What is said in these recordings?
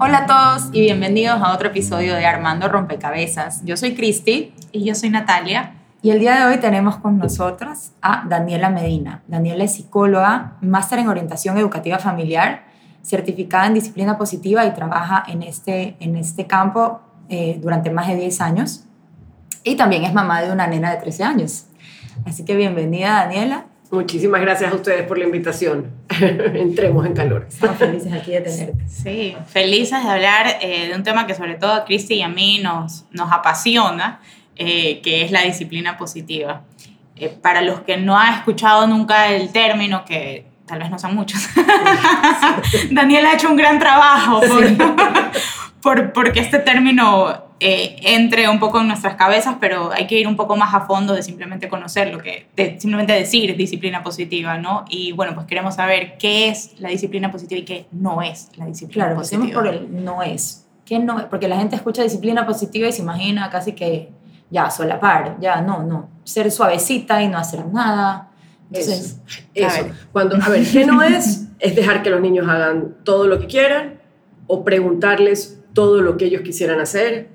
Hola a todos y bienvenidos a otro episodio de Armando Rompecabezas. Yo soy Cristi. Y yo soy Natalia. Y el día de hoy tenemos con nosotras a Daniela Medina. Daniela es psicóloga, máster en orientación educativa familiar, certificada en disciplina positiva y trabaja en este, en este campo eh, durante más de 10 años. Y también es mamá de una nena de 13 años. Así que bienvenida, Daniela. Muchísimas gracias a ustedes por la invitación. Entremos en calor. Estamos felices aquí de tenerte. Sí, felices de hablar eh, de un tema que sobre todo a Cristi y a mí nos, nos apasiona, eh, que es la disciplina positiva. Eh, para los que no han escuchado nunca el término, que tal vez no son muchos, Daniel ha hecho un gran trabajo por, porque este término eh, entre un poco en nuestras cabezas, pero hay que ir un poco más a fondo de simplemente conocer lo que, de simplemente decir disciplina positiva, ¿no? Y bueno, pues queremos saber qué es la disciplina positiva y qué no es la disciplina claro, positiva. Claro, por el no es. ¿Qué no es? Porque la gente escucha disciplina positiva y se imagina casi que ya, solapar, ya, no, no. Ser suavecita y no hacer nada. Entonces, eso. Cuando, a ver, ¿qué no es? Es dejar que los niños hagan todo lo que quieran o preguntarles todo lo que ellos quisieran hacer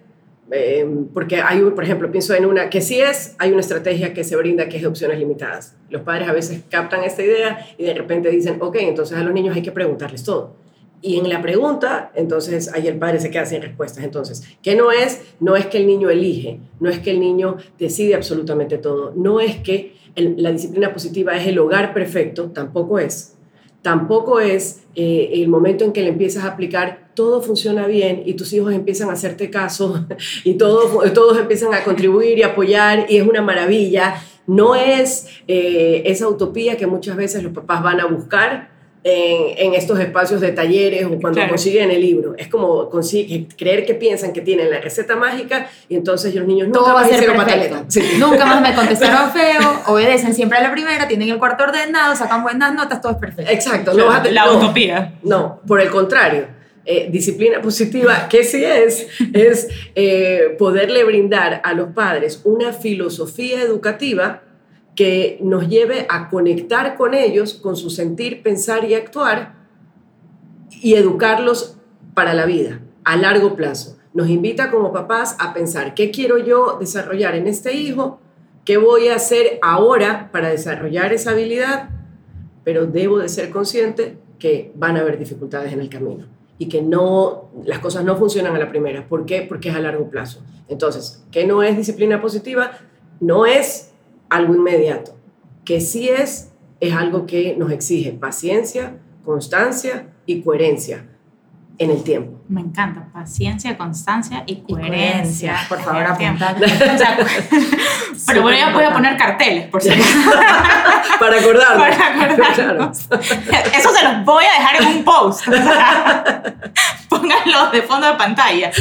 Em, porque hay, por ejemplo, pienso en una que sí es, hay una estrategia que se brinda que es de opciones limitadas. Los padres a veces captan esta idea y de repente dicen, ok, entonces a los niños hay que preguntarles todo. Y en la pregunta, entonces ahí el padre se queda sin respuestas. Entonces, ¿qué no es? No es que el niño elige, no es que el niño decide absolutamente todo, no es que la disciplina positiva es el hogar perfecto, tampoco es. Tampoco es eh, el momento en que le empiezas a aplicar todo funciona bien y tus hijos empiezan a hacerte caso y todos, todos empiezan a contribuir y apoyar y es una maravilla. No es eh, esa utopía que muchas veces los papás van a buscar en, estos espacios de talleres o cuando consiguen el libro. Es como creer que piensan que tienen la receta mágica y entonces los niños nunca más hicieron pataleta. Nunca más me contestaron feo, obedecen siempre a la primera, tienen el cuarto ordenado, sacan buenas notas, todo es perfecto. Exacto. No, la utopía. No, por el contrario eh, disciplina positiva, que sí es, es eh, poderle brindar a los padres una filosofía educativa que nos lleve a conectar con ellos, con su sentir, pensar y actuar, y educarlos para la vida, a largo plazo. Nos invita como papás a pensar, ¿qué quiero yo desarrollar en este hijo? ¿Qué voy a hacer ahora para desarrollar esa habilidad? Pero debo de ser consciente que van a haber dificultades en el camino y que no, las cosas no funcionan a la primera. ¿Por qué? Porque es a largo plazo. Entonces, ¿qué no es disciplina positiva? No es algo inmediato. Que sí es, es algo que nos exige paciencia, constancia y coherencia en el tiempo. Me encanta, paciencia, constancia y coherencia. Por favor, apuntar. pero voy a, voy a poner carteles, por si Para acordarnos. Para acordarnos. Eso se los voy a dejar en un post. Pónganlo de fondo de pantalla.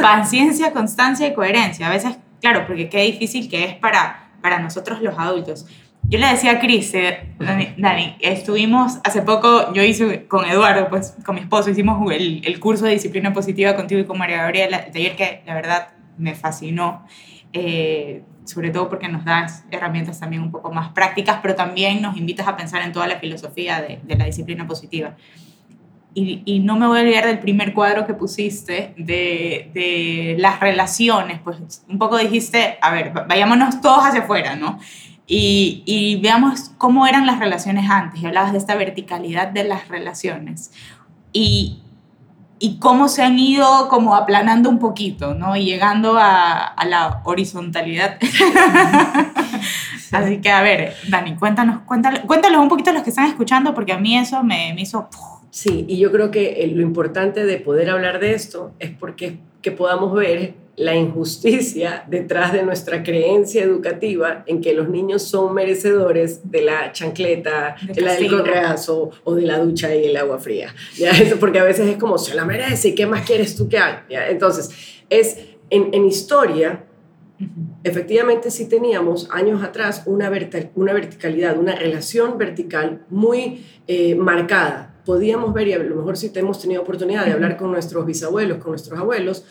Paciencia, constancia y coherencia. A veces, claro, porque qué difícil que es para, para nosotros los adultos. Yo le decía a Cris, eh, Dani, estuvimos hace poco, yo hice con Eduardo, pues con mi esposo, hicimos el, el curso de disciplina positiva contigo y con María Gabriela, el taller que la verdad me fascinó, eh, sobre todo porque nos das herramientas también un poco más prácticas, pero también nos invitas a pensar en toda la filosofía de, de la disciplina positiva. Y, y, no me voy a olvidar del primer cuadro que pusiste de, de las relaciones, pues un poco dijiste, a ver, vayámonos todos hacia afuera, ¿no? y, veamos cómo eran las relaciones antes. Y hablabas de esta verticalidad de las relaciones. Y, y cómo se han ido como aplanando un poquito, ¿no? Y llegando a, a la horizontalidad. Así que, a ver, Dani, cuéntanos, cuéntanos, cuéntanos un poquito a los que están escuchando, porque a mí eso me, me hizo... Sí, y yo creo que lo importante de poder hablar de esto es porque que podamos ver la injusticia detrás de nuestra creencia educativa en que los niños son merecedores de la chancleta, de la del correazo o de la ducha y el agua fría. ¿ya? Porque a veces es como, se la merece, ¿y qué más quieres tú que haga? Entonces, es en, en historia, Efectivamente, sí teníamos años atrás una, una verticalidad, una relación vertical muy eh, marcada. Podíamos ver, y a lo mejor sí hemos tenido oportunidad de hablar con nuestros bisabuelos, con nuestros abuelos,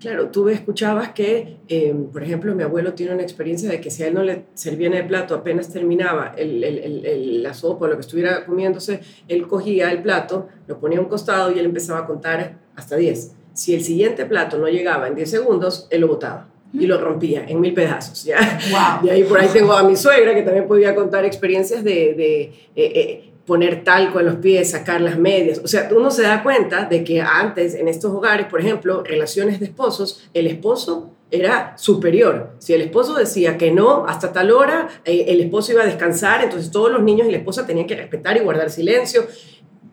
Claro, tú escuchabas que, eh, por ejemplo, mi abuelo tiene una experiencia de que si a él no le servían el plato, apenas terminaba el, el, la sopa o lo que estuviera comiéndose, él cogía el plato, lo ponía a un costado y él empezaba a contar hasta 10. Si el siguiente plato no llegaba en 10 segundos, él lo botaba y lo rompía en mil pedazos. ¿ya? Y ahí por ahí tengo a mi suegra que también podía contar experiencias de, de eh, eh, poner talco en los pies, sacar las medias. O sea, uno se da cuenta de que antes en estos hogares, por ejemplo, relaciones de esposos, el esposo era superior. Si el esposo decía que no hasta tal hora, eh, el esposo iba a descansar, entonces todos los niños y la esposa tenían que respetar y guardar silencio.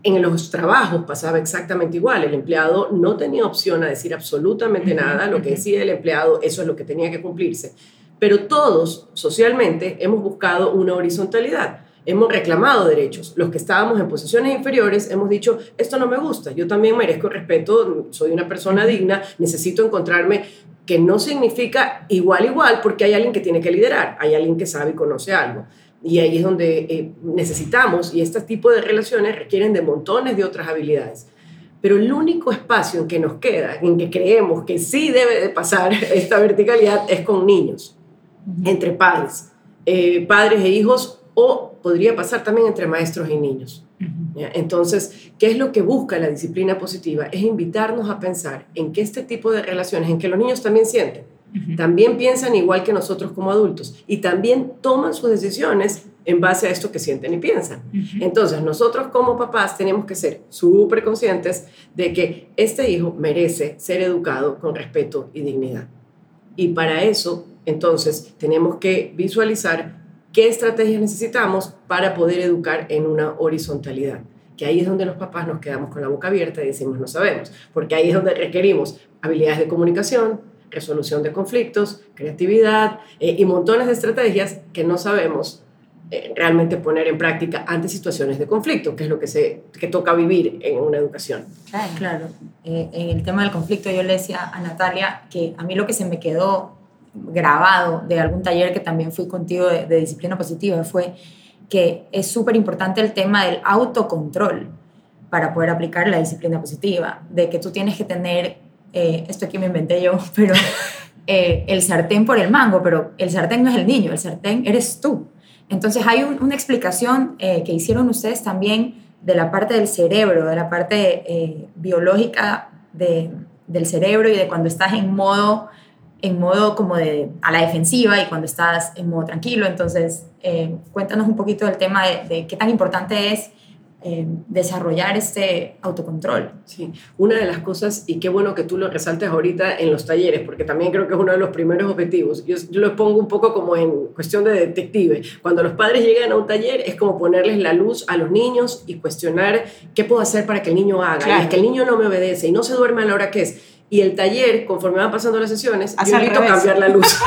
En los trabajos pasaba exactamente igual. El empleado no tenía opción a decir absolutamente nada. Lo que decía el empleado, eso es lo que tenía que cumplirse. Pero todos, socialmente, hemos buscado una horizontalidad hemos reclamado derechos. Los que estábamos en posiciones inferiores hemos dicho, esto no me gusta, yo también merezco respeto, soy una persona digna, necesito encontrarme, que no significa igual igual, porque hay alguien que tiene que liderar, hay alguien que sabe y conoce algo. Y ahí es donde eh, necesitamos, y este tipo de relaciones requieren de montones de otras habilidades. Pero el único espacio en que nos queda, en que creemos que sí debe de pasar esta verticalidad, es con niños, entre padres, eh, padres e hijos o podría pasar también entre maestros y niños. Entonces, ¿qué es lo que busca la disciplina positiva? Es invitarnos a pensar en que este tipo de relaciones, en que los niños también sienten, también piensan igual que nosotros como adultos y también toman sus decisiones en base a esto que sienten y piensan. Entonces, nosotros como papás tenemos que ser súper conscientes de que este hijo merece ser educado con respeto y dignidad. Y para eso, entonces, tenemos que visualizar qué estrategias necesitamos para poder educar en una horizontalidad. Que ahí es donde los papás nos quedamos con la boca abierta y decimos no sabemos, porque ahí es donde requerimos habilidades de comunicación, resolución de conflictos, creatividad eh, y montones de estrategias que no sabemos eh, realmente poner en práctica ante situaciones de conflicto, que es lo que, se, que toca vivir en una educación. Claro, eh, en el tema del conflicto yo le decía a Natalia que a mí lo que se me quedó grabado de algún taller que también fui contigo de, disciplina positiva fue que es súper importante el tema del autocontrol para poder aplicar la disciplina positiva, de que tú tienes que tener, eh, esto aquí me inventé yo, pero eh, el sartén por el mango, pero el sartén no es el niño, el sartén eres tú. Entonces hay una explicación eh, que hicieron ustedes también de la parte del cerebro, de la parte biológica de, del cerebro y de cuando estás en modo en modo como de a la defensiva y cuando estás en modo tranquilo. Entonces, eh, cuéntanos un poquito del tema de, qué tan importante es eh, desarrollar este autocontrol. Sí, una de las cosas, y qué bueno que tú lo resaltes ahorita en los talleres, porque también creo que es uno de los primeros objetivos. Yo, yo lo pongo un poco como en cuestión de detective. Cuando los padres llegan a un taller es como ponerles la luz a los niños y cuestionar qué puedo hacer para que el niño haga. Y es que el niño no me obedece y no se duerme a la hora que es y el taller, conforme van pasando las sesiones, yo invito a cambiar la luz.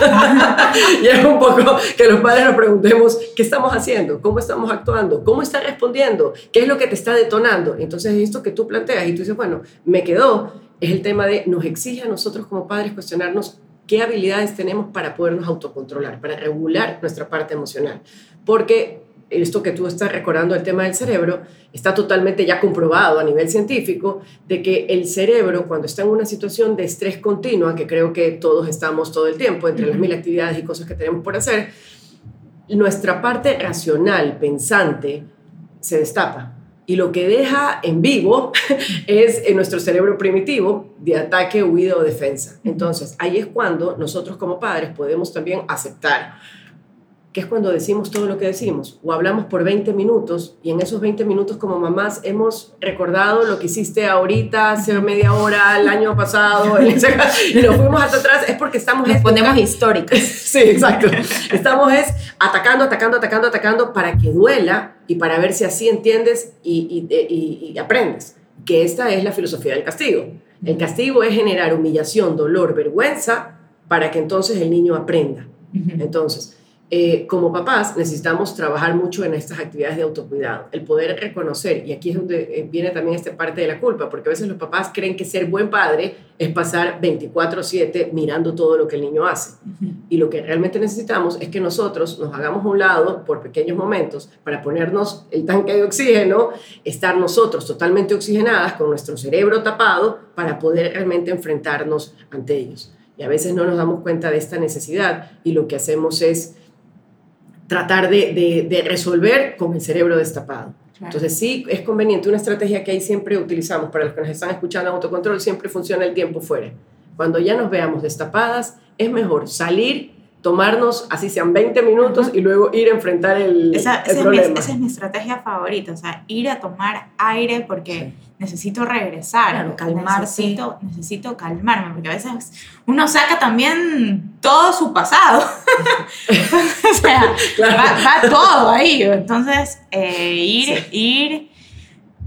y es un poco que los padres nos preguntemos, ¿qué estamos haciendo? ¿Cómo estamos actuando? ¿Cómo está respondiendo? ¿Qué es lo que te está detonando? Entonces, esto que tú planteas y tú dices, bueno, me quedó, es el tema de, nos exige a nosotros como padres cuestionarnos qué habilidades tenemos para podernos autocontrolar, para regular nuestra parte emocional. Porque esto que tú estás recordando, el tema del cerebro, está totalmente ya comprobado a nivel científico de que el cerebro, cuando está en una situación de estrés continua, que creo que todos estamos todo el tiempo, entre las mil actividades y cosas que tenemos por hacer, nuestra parte racional, pensante, se destapa. Y lo que deja en vivo es en nuestro cerebro primitivo de ataque, huida o defensa. Entonces, ahí es cuando nosotros como padres podemos también aceptar que es cuando decimos todo lo que decimos, o hablamos por 20 minutos y en esos 20 minutos como mamás hemos recordado lo que hiciste ahorita, hace media hora, el año pasado, y nos fuimos hasta atrás, es porque estamos... Nos ponemos históricos. sí, exacto. Estamos es atacando, atacando, atacando, atacando para que duela y para ver si así entiendes y, y, y aprendes, que esta es la filosofía del castigo. El castigo es generar humillación, dolor, vergüenza, para que entonces el niño aprenda. Entonces, eh, como papás necesitamos trabajar mucho en estas actividades de autocuidado, el poder reconocer, y aquí es donde eh, viene también esta parte de la culpa, porque a veces los papás creen que ser buen padre es pasar 24/7 mirando todo lo que el niño hace. Y lo que realmente necesitamos es que nosotros nos hagamos a un lado por pequeños momentos para ponernos el tanque de oxígeno, estar nosotros totalmente oxigenadas con nuestro cerebro tapado para poder realmente enfrentarnos ante ellos. Y a veces no nos damos cuenta de esta necesidad y lo que hacemos es tratar de, de, resolver con el cerebro destapado. Entonces sí es conveniente, una estrategia que ahí siempre utilizamos para los que nos están escuchando en autocontrol, siempre funciona el tiempo fuera. Cuando ya nos veamos destapadas, es mejor salir, tomarnos, así sean 20 minutos, y luego ir a enfrentar el, esa, problema. Es mi, esa es mi estrategia favorita, o sea, ir a tomar aire porque necesito regresar, claro, calmarse. Necesito, necesito calmarme, porque a veces uno saca también todo su pasado. o sea, va, todo ahí. Entonces, eh, ir, ir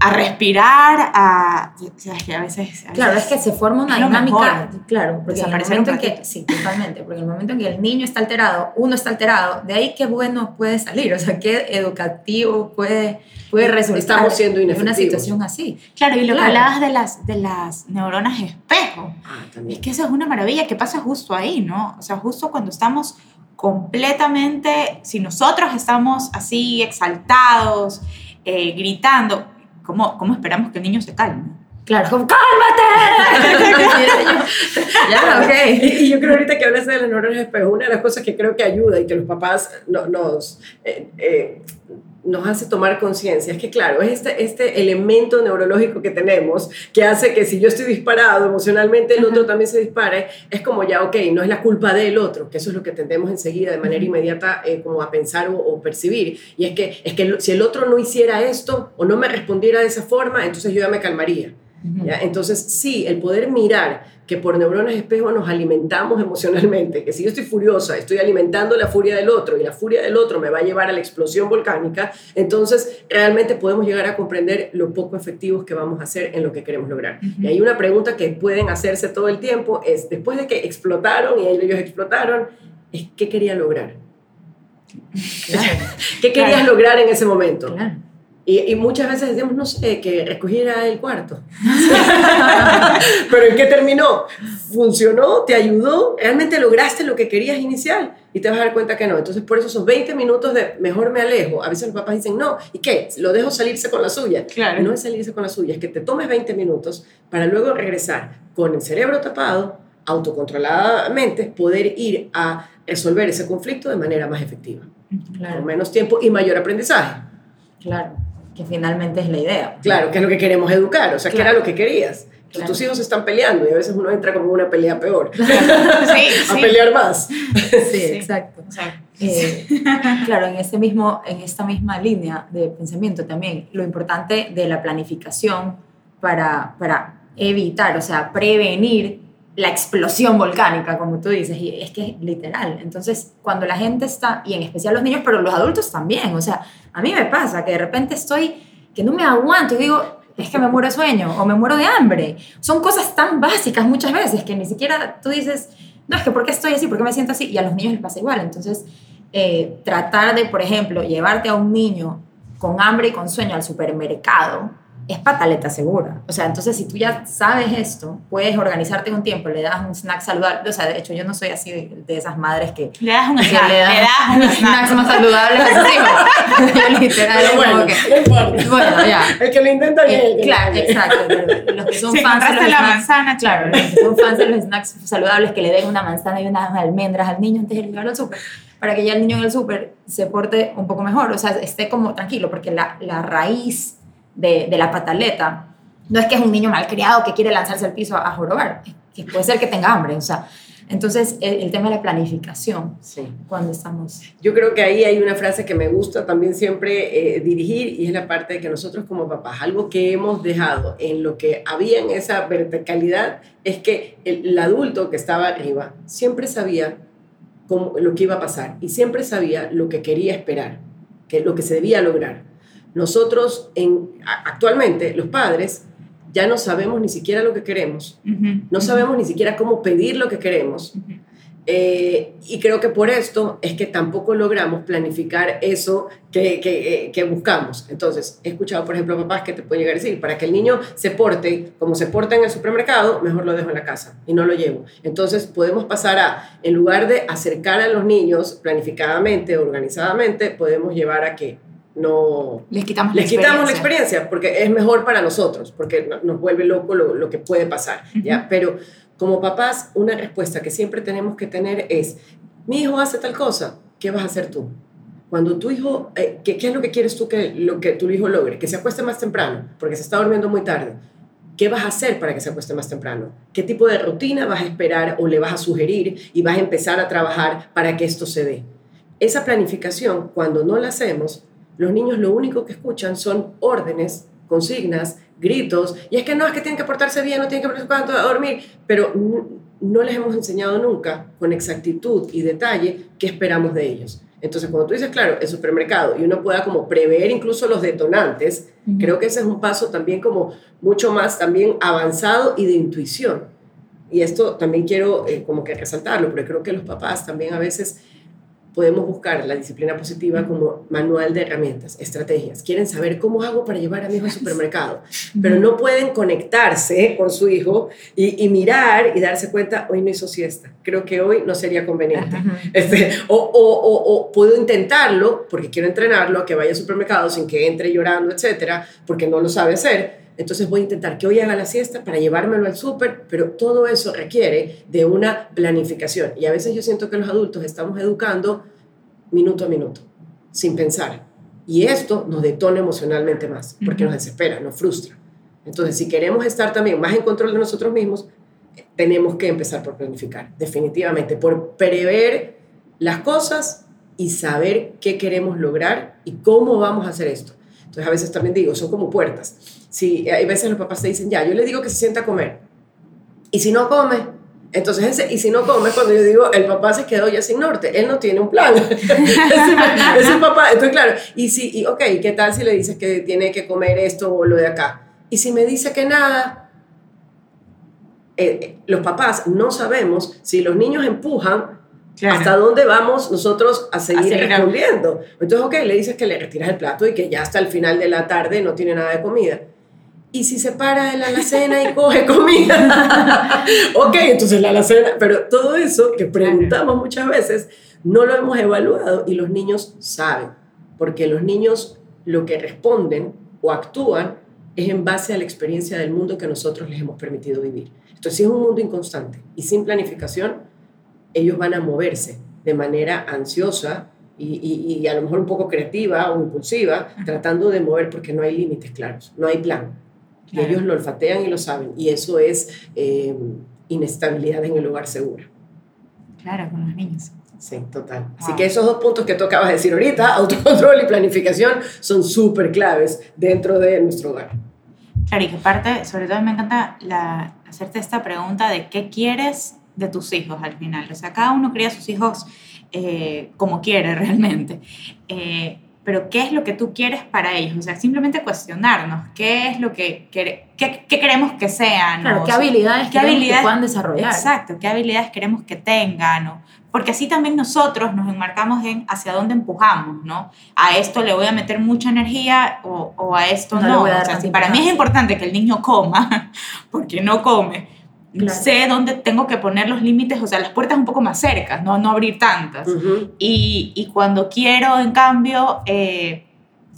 a respirar, a, o sea, que a veces, Claro, es que se forma una dinámica, claro, porque en el momento en que, sí, totalmente, porque en el momento en que el niño está alterado, uno está alterado, de ahí qué bueno puede salir, o sea, qué educativo puede, puede resultar Estamos siendo en una situación así. Claro, y lo que hablabas de las, de las neuronas espejo, ah, es que eso es una maravilla que pasa justo ahí, ¿no? O sea, justo cuando estamos completamente, si nosotros estamos así exaltados, eh, gritando, ¿cómo, ¿cómo esperamos que el niño se calme? Claro, como, ¡cálmate! ya, ok. Y, yo creo ahorita que hablas de las neuronas espejo, una de las cosas que creo que ayuda y que los papás nos, eh, eh, nos hace tomar conciencia es que, claro, es este, este elemento neurológico que tenemos que hace que si yo estoy disparado emocionalmente, el otro también se dispare. Es como ya, ok, no es la culpa del otro, que eso es lo que tendemos enseguida de manera inmediata eh, como a pensar o, percibir. Y es que, es que si el otro no hiciera esto o no me respondiera de esa forma, entonces yo ya me calmaría. ¿ya? Entonces, sí, el poder mirar que por neuronas espejo nos alimentamos emocionalmente, que si yo estoy furiosa, estoy alimentando la furia del otro y la furia del otro me va a llevar a la explosión volcánica, entonces realmente podemos llegar a comprender lo poco efectivos que vamos a hacer en lo que queremos lograr. Y hay una pregunta que pueden hacerse todo el tiempo, es después de que explotaron y ellos explotaron, es ¿qué quería lograr? ¿Qué querías lograr en ese momento? Y, muchas veces decimos, no sé, que recogiera el cuarto. Pero ¿en qué terminó? ¿Funcionó? ¿Te ayudó? ¿Realmente lograste lo que querías inicial? Y te vas a dar cuenta que no. Entonces, por eso esos 20 minutos de mejor me alejo. A veces los papás dicen, no, ¿y qué? Lo dejo salirse con la suya. Claro. No es salirse con la suya, es que te tomes 20 minutos para luego regresar con el cerebro tapado, autocontroladamente, poder ir a resolver ese conflicto de manera más efectiva. Claro. Con menos tiempo y mayor aprendizaje. Claro que finalmente es la idea. Claro, que es lo que queremos educar, o sea, que era lo que querías. Tus hijos están peleando y a veces uno entra como una pelea peor. Sí, a pelear más. Sí, exacto. Eh, claro, en, este mismo, en esta misma línea de pensamiento también, lo importante de la planificación para, para evitar, o sea, prevenir la explosión volcánica, como tú dices, y es que es literal. Entonces, cuando la gente está, y en especial los niños, pero los adultos también, o sea, a mí me pasa que de repente estoy, que no me aguanto y digo, es que me muero de sueño o me muero de hambre. Son cosas tan básicas muchas veces que ni siquiera tú dices, no, es que ¿por qué estoy así? ¿Por qué me siento así? Y a los niños les pasa igual. Entonces, eh, tratar de, por ejemplo, llevarte a un niño con hambre y con sueño al supermercado, es pataleta segura. O sea, entonces si tú ya sabes esto, puedes organizarte un tiempo, le das un snack saludable. O sea, de hecho, yo no soy así de, esas madres que... Le das un snack, le das, un snack más saludable a sus hijos. yo literal bueno, como que... No. Bueno, ya. El que lo intenta bien. Eh, claro, exacto. Los que son fans de los la manzana, claro. Los que son fans de los snacks saludables, que le den una manzana y unas almendras al niño antes de llevarlo al súper para que ya el niño en el súper se porte un poco mejor, o sea, esté como tranquilo, porque la, la raíz de, de, la pataleta, no es que es un niño malcriado que quiere lanzarse al piso a, jorobar, que puede ser que tenga hambre, o sea, entonces el, tema de la planificación, sí. cuando estamos... Yo creo que ahí hay una frase que me gusta también siempre eh, dirigir y es la parte de que nosotros como papás, algo que hemos dejado en lo que había en esa verticalidad es que el, el adulto que estaba arriba siempre sabía cómo, lo que iba a pasar y siempre sabía lo que quería esperar, que lo que se debía lograr nosotros en, actualmente, los padres, ya no sabemos ni siquiera lo que queremos, no sabemos ni siquiera cómo pedir lo que queremos. Eh, y creo que por esto es que tampoco logramos planificar eso que, que, que, buscamos. Entonces, he escuchado, por ejemplo, papás que te pueden llegar a decir, para que el niño se porte como se porta en el supermercado, mejor lo dejo en la casa y no lo llevo. Entonces, podemos pasar a, en lugar de acercar a los niños planificadamente, organizadamente, podemos llevar a que no les quitamos, les la, quitamos experiencia. la experiencia porque es mejor para nosotros, porque nos vuelve loco lo, lo que puede pasar, ¿ya? Pero como papás, una respuesta que siempre tenemos que tener es, mi hijo hace tal cosa, ¿qué vas a hacer tú? Cuando tu hijo, eh, ¿qué, ¿qué, es lo que quieres tú que, lo que tu hijo logre? Que se acueste más temprano, porque se está durmiendo muy tarde. ¿Qué vas a hacer para que se acueste más temprano? ¿Qué tipo de rutina vas a esperar o le vas a sugerir y vas a empezar a trabajar para que esto se dé? Esa planificación, cuando no la hacemos, los niños lo único que escuchan son órdenes, consignas, gritos, y es que no, es que tienen que portarse bien, no tienen que portarse cuánto a dormir, pero no les hemos enseñado nunca con exactitud y detalle qué esperamos de ellos. Entonces, cuando tú dices, claro, el supermercado, y uno pueda como prever incluso los detonantes, creo que ese es un paso también como mucho más también avanzado y de intuición. Y esto también quiero eh, como que resaltarlo, porque creo que los papás también a veces podemos buscar la disciplina positiva como manual de herramientas, estrategias. Quieren saber cómo hago para llevar a mi hijo al supermercado, pero no pueden conectarse con su hijo y, mirar y darse cuenta, hoy no hizo siesta, creo que hoy no sería conveniente. Este, o, o, o, puedo intentarlo porque quiero entrenarlo a que vaya al supermercado sin que entre llorando, etcétera, porque no lo sabe hacer. Entonces voy a intentar que hoy haga la siesta para llevármelo al súper, pero todo eso requiere de una planificación. Y a veces yo siento que los adultos estamos educando minuto a minuto, sin pensar. Y esto nos detona emocionalmente más, porque nos desespera, nos frustra. Entonces, si queremos estar también más en control de nosotros mismos, tenemos que empezar por planificar, definitivamente, por prever las cosas y saber qué queremos lograr y cómo vamos a hacer esto. Entonces, a veces también digo, son como puertas. Si hay veces los papás te dicen, ya, yo le digo que se sienta a comer. Y si no come, entonces, ese, y si no come, cuando yo digo, el papá se quedó ya sin norte, él no tiene un plan. es el papá. Entonces, claro, y si, y, ok, ¿qué tal si le dices que tiene que comer esto o lo de acá? Y si me dice que nada, eh, eh, los papás no sabemos si los niños empujan hasta dónde vamos nosotros a seguir, respondiendo. Entonces, ok, le dices que le retiras el plato y que ya hasta el final de la tarde no tiene nada de comida y si se para de la alacena y coge comida. ok, entonces la alacena, pero todo eso que preguntamos muchas veces no lo hemos evaluado y los niños saben, porque los niños lo que responden o actúan es en base a la experiencia del mundo que nosotros les hemos permitido vivir. Entonces, si es un mundo inconstante y sin planificación, ellos van a moverse de manera ansiosa y, y, y a lo mejor un poco creativa o impulsiva, tratando de mover porque no hay límites claros, no hay plan. Y ellos lo olfatean y lo saben. Y eso es eh, inestabilidad en el hogar seguro. Claro, con los niños. Sí, total. Así que esos dos puntos que tú acabas de decir ahorita, autocontrol y planificación, son súper claves dentro de nuestro hogar. Claro, y que parte, sobre todo me encanta la, hacerte esta pregunta de qué quieres de tus hijos al final. O sea, cada uno cría a sus hijos eh, como quiere realmente. Eh, pero ¿qué es lo que tú quieres para ellos? O sea, simplemente cuestionarnos, ¿qué es lo que, qué, qué queremos que sean? Claro, ¿qué habilidades, ¿qué habilidades que puedan desarrollar? Exacto, ¿qué habilidades queremos que tengan? ¿no? Porque así también nosotros nos enmarcamos en hacia dónde empujamos, ¿no? A esto le voy a meter mucha energía o, o a esto no. no. O sea, si para mí es importante que el niño coma, porque no come, sé dónde tengo que poner los límites, o sea, las puertas un poco más cercas, no, no abrir tantas. y, y, cuando quiero, en cambio, eh,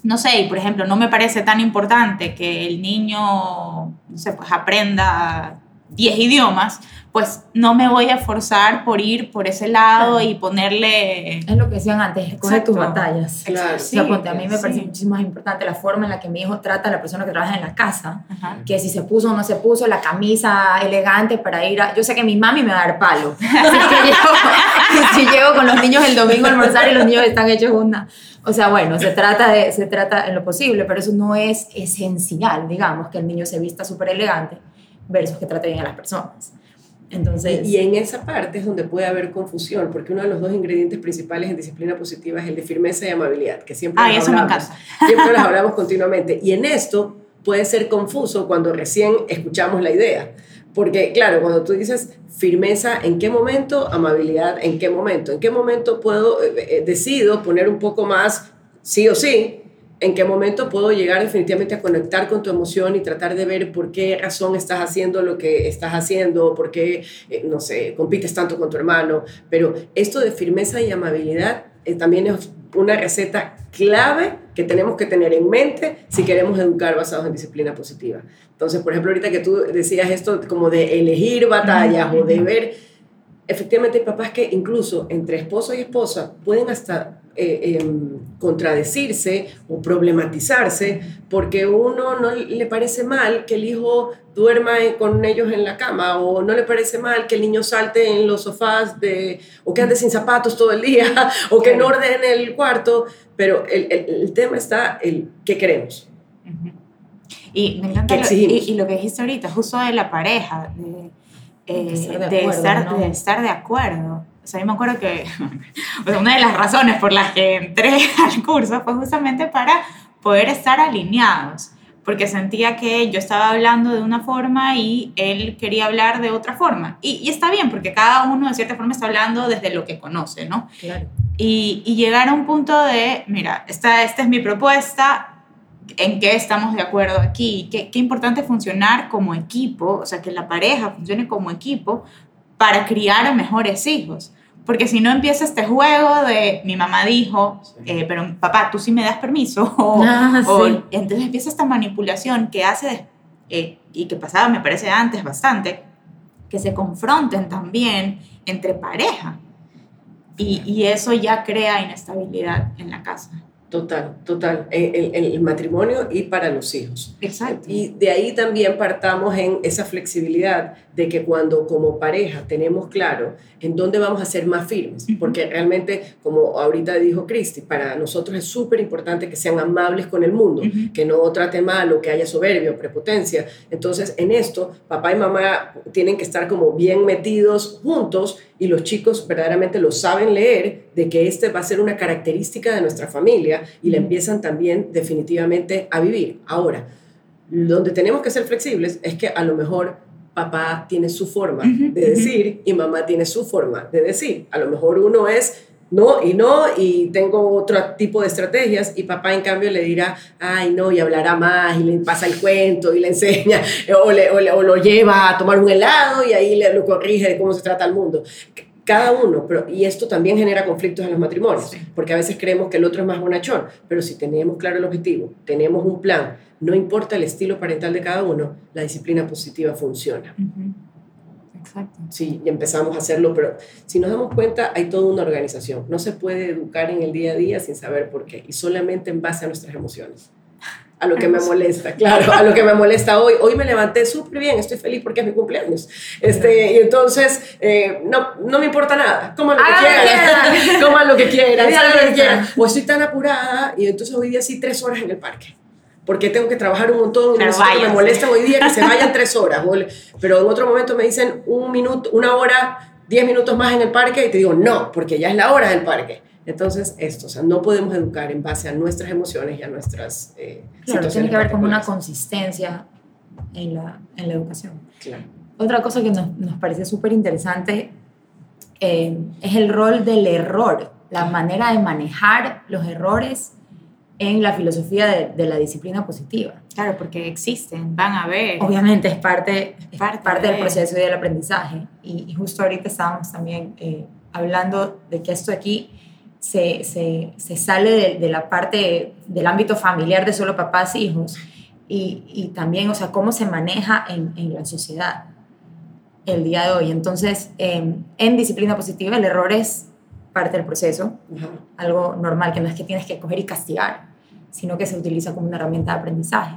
no sé, por ejemplo, no me parece tan importante que el niño, no sé, pues aprenda 10 idiomas, pues no me voy a forzar por ir por ese lado y ponerle... Es lo que decían antes, escoge tus batallas. Claro. Sí, o sea, a mí me parece muchísimo más importante la forma en la que mi hijo trata a la persona que trabaja en la casa, que si se puso o no se puso la camisa elegante para ir a... Yo sé que mi mami me va a dar palo. Que llego, si llego con los niños el domingo a almorzar y los niños están hechos una... O sea, bueno, se trata, de, se trata en lo posible, pero eso no es esencial, digamos, que el niño se vista súper elegante versus que trate bien a las personas. Entonces, y, en esa parte es donde puede haber confusión, porque uno de los dos ingredientes principales en disciplina positiva es el de firmeza y amabilidad, que siempre, ah, eso hablamos, siempre las hablamos continuamente. Y en esto puede ser confuso cuando recién escuchamos la idea, Porque, claro, cuando tú dices firmeza, ¿en qué momento? Amabilidad, ¿en qué momento? ¿En qué momento puedo, eh, eh, decido poner un poco más sí o sí? ¿En qué momento puedo llegar definitivamente a conectar con tu emoción y tratar de ver por qué razón estás haciendo lo que estás haciendo, por qué, eh, no sé, compites tanto con tu hermano? Pero esto de firmeza y amabilidad también es una receta clave que tenemos que tener en mente si queremos educar basados en disciplina positiva. Entonces, por ejemplo, ahorita que tú decías esto como de elegir batallas o de ver, efectivamente hay papás que incluso entre esposo y esposa pueden hasta eh, em, contradecirse o problematizarse porque uno no le parece mal que el hijo duerma con ellos en la cama o no le parece mal que el niño salte en los sofás de, o que ande sin zapatos todo el día o que no ordene el cuarto, pero el, el, tema está el qué queremos. Y me encanta lo, y, lo que dijiste ahorita, justo de la pareja, de, eh, de, estar, de estar de acuerdo. O sea, yo me acuerdo que una de las razones por las que entré al curso fue justamente para poder estar alineados, porque sentía que yo estaba hablando de una forma y él quería hablar de otra forma. Y, y está bien, porque cada uno de cierta forma está hablando desde lo que conoce, ¿no? Claro. Y, y llegar a un punto de, mira, esta, esta es mi propuesta, en qué estamos de acuerdo aquí, qué, qué importante funcionar como equipo, o sea, que la pareja funcione como equipo para criar mejores hijos. Porque si no empieza este juego de mi mamá dijo, eh, pero papá, tú sí me das permiso, o, ah, entonces empieza esta manipulación que hace, eh, y que pasaba me parece antes bastante, que se confronten también entre pareja. Y, y eso ya crea inestabilidad en la casa. Total, total, en, el matrimonio y para los hijos. Exacto. Y de ahí también partamos en esa flexibilidad de que cuando como pareja tenemos claro en dónde vamos a ser más firmes, porque realmente, como ahorita dijo Cristi, para nosotros es súper importante que sean amables con el mundo, que no traten mal o que haya soberbia o prepotencia. Entonces, en esto, papá y mamá tienen que estar como bien metidos juntos y los chicos verdaderamente lo saben leer de que este va a ser una característica de nuestra familia y la empiezan también definitivamente a vivir. Ahora, donde tenemos que ser flexibles es que a lo mejor papá tiene su forma de decir y mamá tiene su forma de decir. A lo mejor uno es no y no y tengo otro tipo de estrategias y papá en cambio le dirá, ay no, y hablará más y le pasa el cuento y le enseña o, le, o, lo lleva a tomar un helado y ahí le, lo corrige de cómo se trata el mundo. Cada uno, pero, y esto también genera conflictos en los matrimonios, porque a veces creemos que el otro es más bonachón, pero si tenemos claro el objetivo, tenemos un plan, no importa el estilo parental de cada uno, la disciplina positiva funciona. Exacto. Sí, y empezamos a hacerlo, pero si nos damos cuenta, hay toda una organización. No se puede educar en el día a día sin saber por qué, y solamente en base a nuestras emociones. A lo que me molesta, claro, a lo que me molesta hoy. Hoy me levanté súper bien, estoy feliz porque es mi cumpleaños. Este, y entonces, eh, no, no me importa nada. Coman lo que quieran, coman lo que quieran, lo que quieran. O estoy tan apurada y entonces hoy día sí tres horas en el parque porque tengo que trabajar un montón y me molesta hoy día que se vayan tres horas. Pero en otro momento me dicen un minuto, una hora, diez minutos más en el parque y te digo no, porque ya es la hora del parque. Entonces, esto, o sea, no podemos educar en base a nuestras emociones y a nuestras eh, claro, tiene que ver con una consistencia en la, en la educación. Claro. Otra cosa que nos, nos parece súper interesante eh, es el rol del error, la manera de manejar los errores en la filosofía de, la disciplina positiva. Claro, porque existen, van a ver. Obviamente es parte, parte, del proceso y del aprendizaje. Y, justo ahorita estábamos también eh, hablando de que esto aquí se, se, se sale de, la parte del ámbito familiar de solo papás e hijos y, y, también, o sea, cómo se maneja en, en, la sociedad el día de hoy. Entonces, en disciplina positiva el error es parte del proceso, algo normal, que no es que tienes que coger y castigar, sino que se utiliza como una herramienta de aprendizaje.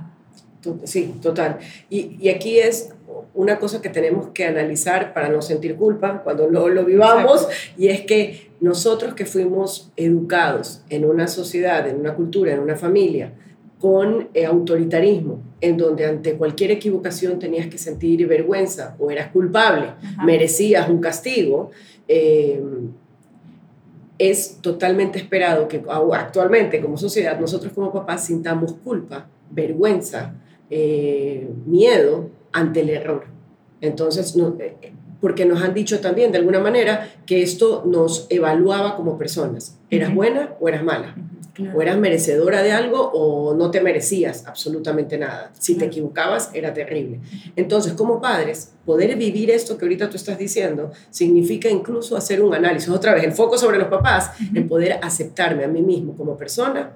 Sí, total. Y, y aquí es una cosa que tenemos que analizar para no sentir culpa cuando lo, lo vivamos, y es que nosotros que fuimos educados en una sociedad, en una cultura, en una familia, con eh, autoritarismo, en donde ante cualquier equivocación tenías que sentir vergüenza o eras culpable, merecías un castigo, eh, es totalmente esperado que actualmente como sociedad nosotros como papás sintamos culpa, vergüenza, eh, miedo ante el error. Entonces, no, eh, porque nos han dicho también de alguna manera que esto nos evaluaba como personas. ¿Eras buena o eras mala? O eras merecedora de algo o no te merecías absolutamente nada. Si te equivocabas, era terrible. Entonces, como padres, poder vivir esto que ahorita tú estás diciendo significa incluso hacer un análisis. Otra vez, el foco sobre los papás, en poder aceptarme a mí mismo como persona,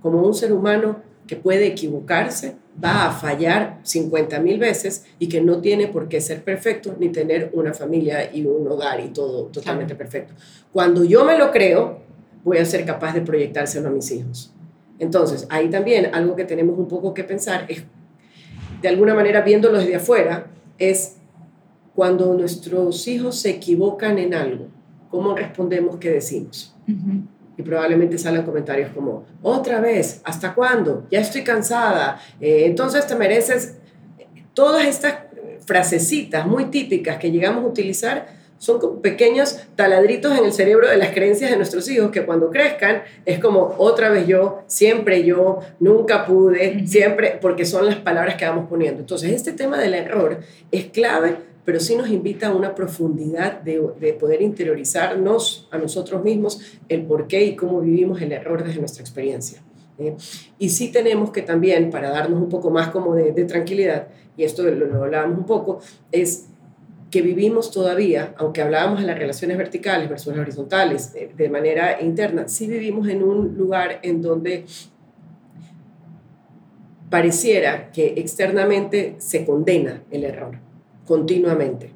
como un ser humano que puede equivocarse, va a fallar 50 mil veces y que no tiene por qué ser perfecto ni tener una familia y un hogar y todo totalmente perfecto. Cuando yo me lo creo, voy a ser capaz de proyectárselo a mis hijos. Entonces, ahí también algo que tenemos un poco que pensar es, de alguna manera, viéndolo desde afuera, es cuando nuestros hijos se equivocan en algo, ¿cómo respondemos? ¿Qué decimos? Y probablemente salgan comentarios como, otra vez, ¿hasta cuándo? Ya estoy cansada, eh, entonces te mereces... Todas estas frasecitas muy típicas que llegamos a utilizar son pequeños taladritos en el cerebro de las creencias de nuestros hijos que cuando crezcan es como otra vez yo, siempre yo, nunca pude, siempre, porque son las palabras que vamos poniendo. Entonces, este tema del error es clave pero sí nos invita a una profundidad de, de, poder interiorizarnos a nosotros mismos el por qué y cómo vivimos el error desde nuestra experiencia. ¿eh? Y sí tenemos que también, para darnos un poco más como de, de tranquilidad, y esto lo, lo, hablábamos un poco, es que vivimos todavía, aunque hablábamos de las relaciones verticales versus las horizontales, de, de manera interna, sí vivimos en un lugar en donde pareciera que externamente se condena el error continuamente.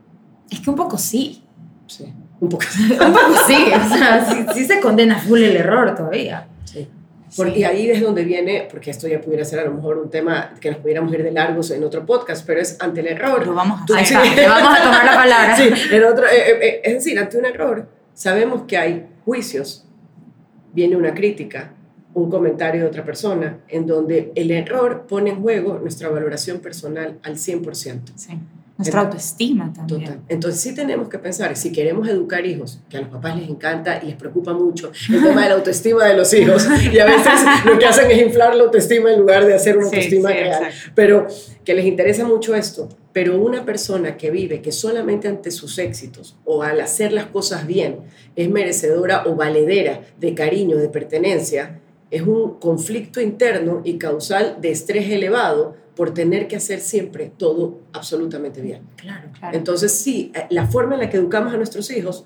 Es que un poco sí. Sí, un poco sí. un poco sí, o sea, sí, se condena full el error todavía. Sí. Porque ahí es donde viene, porque esto ya pudiera ser a lo mejor un tema que nos pudiéramos ir de largos en otro podcast, pero es ante el error. Lo vamos a, sí, vamos a tomar la palabra. Sí, otro, eh, eh, eh, es decir, ante un error sabemos que hay juicios, viene una crítica, un comentario de otra persona, en donde el error pone en juego nuestra valoración personal al 100%. Sí. Nuestra autoestima también. Total. Entonces sí tenemos que pensar, si queremos educar hijos, que a los papás les encanta y les preocupa mucho el tema de la autoestima de los hijos, y a veces lo que hacen es inflar la autoestima en lugar de hacer una autoestima real, pero que les interesa mucho esto, pero una persona que vive que solamente ante sus éxitos o al hacer las cosas bien es merecedora o valedera de cariño, de pertenencia, es un conflicto interno y causal de estrés elevado por tener que hacer siempre todo absolutamente bien. Claro, claro. Entonces, sí, eh, la forma en la que educamos a nuestros hijos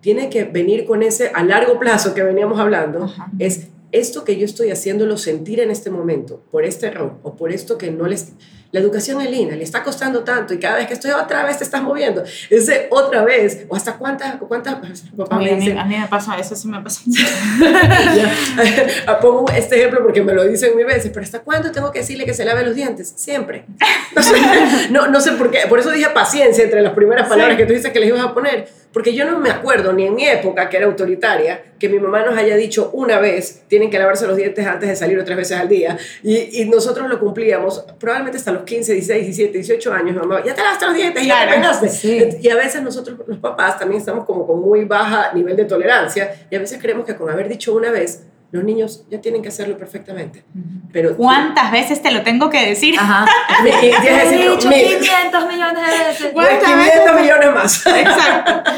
tiene que venir con ese a largo plazo que veníamos hablando, es esto que yo estoy haciéndolo sentir en este momento, por este error o por esto que no les la educación en línea le está costando tanto y cada vez que estoy otra vez te estás moviendo. Ese otra vez, o hasta cuántas, cuántas, papá me dice, a mí me pasa, eso sí me pasa. Pongo este ejemplo porque me lo dicen mil veces, pero ¿hasta cuándo tengo que decirle que se lave los dientes? Siempre. No, no sé por qué, por eso dije paciencia entre las primeras palabras que tú dices que les ibas a poner porque yo no me acuerdo, ni en mi época, que era autoritaria, que mi mamá nos haya dicho una vez, tienen que lavarse los dientes antes de salir o tres veces al día. Y, y nosotros lo cumplíamos, probablemente hasta los 15, 16, 17, 18 años, mamá, ya te lavaste los dientes, ya te peinaste. Sí. Y a veces nosotros, los papás, también estamos como con muy baja nivel de tolerancia y a veces creemos que con haber dicho una vez, los niños ya tienen que hacerlo perfectamente. Pero ¿Cuántas veces te lo tengo que decir? Ajá. Me, he dicho 500 millones de veces. 500 millones más. Exacto.